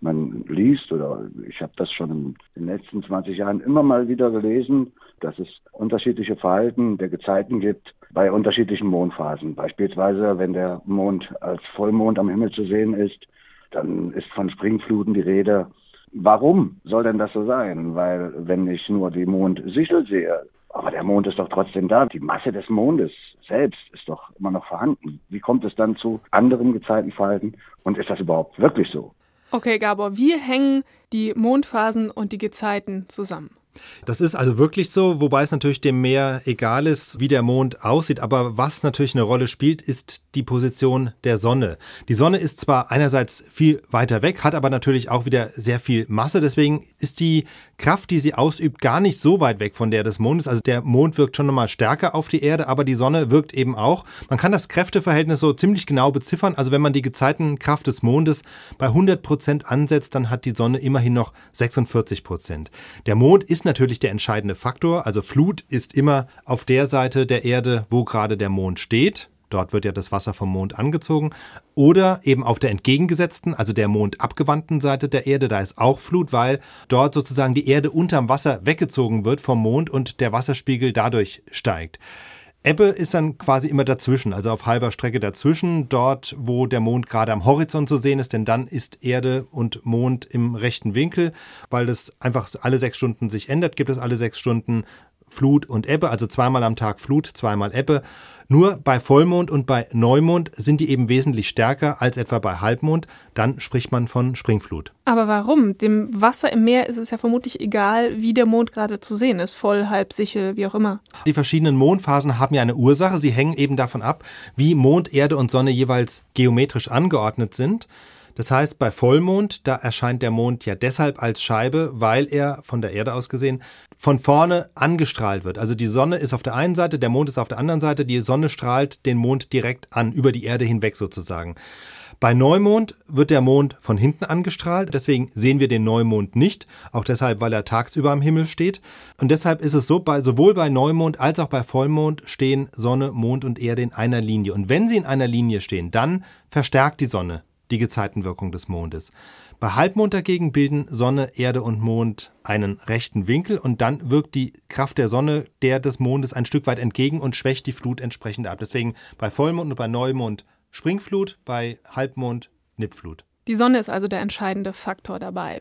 Man liest oder ich habe das schon in den letzten 20 Jahren immer mal wieder gelesen, dass es unterschiedliche Verhalten der Gezeiten gibt bei unterschiedlichen Mondphasen. Beispielsweise, wenn der Mond als Vollmond am Himmel zu sehen ist, dann ist von Springfluten die Rede. Warum soll denn das so sein? Weil wenn ich nur die Mondsichel sehe, aber der Mond ist doch trotzdem da. Die Masse des Mondes selbst ist doch immer noch vorhanden. Wie kommt es dann zu anderen Gezeitenverhalten? Und ist das überhaupt wirklich so? Okay, Gabor, wie hängen die Mondphasen und die Gezeiten zusammen? Das ist also wirklich so, wobei es natürlich dem Meer egal ist, wie der Mond aussieht. Aber was natürlich eine Rolle spielt, ist die Position der Sonne. Die Sonne ist zwar einerseits viel weiter weg, hat aber natürlich auch wieder sehr viel Masse. Deswegen ist die Kraft, die sie ausübt, gar nicht so weit weg von der des Mondes. Also der Mond wirkt schon nochmal stärker auf die Erde, aber die Sonne wirkt eben auch. Man kann das Kräfteverhältnis so ziemlich genau beziffern. Also wenn man die Gezeitenkraft des Mondes bei 100 Prozent ansetzt, dann hat die Sonne immerhin noch 46 Prozent. Der Mond ist natürlich der entscheidende Faktor. Also Flut ist immer auf der Seite der Erde, wo gerade der Mond steht. Dort wird ja das Wasser vom Mond angezogen. Oder eben auf der entgegengesetzten, also der mondabgewandten Seite der Erde, da ist auch Flut, weil dort sozusagen die Erde unterm Wasser weggezogen wird vom Mond und der Wasserspiegel dadurch steigt. Ebbe ist dann quasi immer dazwischen, also auf halber Strecke dazwischen, dort, wo der Mond gerade am Horizont zu sehen ist, denn dann ist Erde und Mond im rechten Winkel, weil das einfach alle sechs Stunden sich ändert, gibt es alle sechs Stunden Flut und Ebbe, also zweimal am Tag Flut, zweimal Ebbe. Nur bei Vollmond und bei Neumond sind die eben wesentlich stärker als etwa bei Halbmond. Dann spricht man von Springflut. Aber warum? Dem Wasser im Meer ist es ja vermutlich egal, wie der Mond gerade zu sehen ist. Voll, halb, sichel, wie auch immer. Die verschiedenen Mondphasen haben ja eine Ursache. Sie hängen eben davon ab, wie Mond, Erde und Sonne jeweils geometrisch angeordnet sind. Das heißt, bei Vollmond, da erscheint der Mond ja deshalb als Scheibe, weil er von der Erde aus gesehen von vorne angestrahlt wird. Also die Sonne ist auf der einen Seite, der Mond ist auf der anderen Seite, die Sonne strahlt den Mond direkt an, über die Erde hinweg sozusagen. Bei Neumond wird der Mond von hinten angestrahlt, deswegen sehen wir den Neumond nicht, auch deshalb, weil er tagsüber am Himmel steht. Und deshalb ist es so, bei, sowohl bei Neumond als auch bei Vollmond stehen Sonne, Mond und Erde in einer Linie. Und wenn sie in einer Linie stehen, dann verstärkt die Sonne die Gezeitenwirkung des Mondes. Bei Halbmond dagegen bilden Sonne, Erde und Mond einen rechten Winkel und dann wirkt die Kraft der Sonne der des Mondes ein Stück weit entgegen und schwächt die Flut entsprechend ab. Deswegen bei Vollmond und bei Neumond Springflut, bei Halbmond Nippflut. Die Sonne ist also der entscheidende Faktor dabei.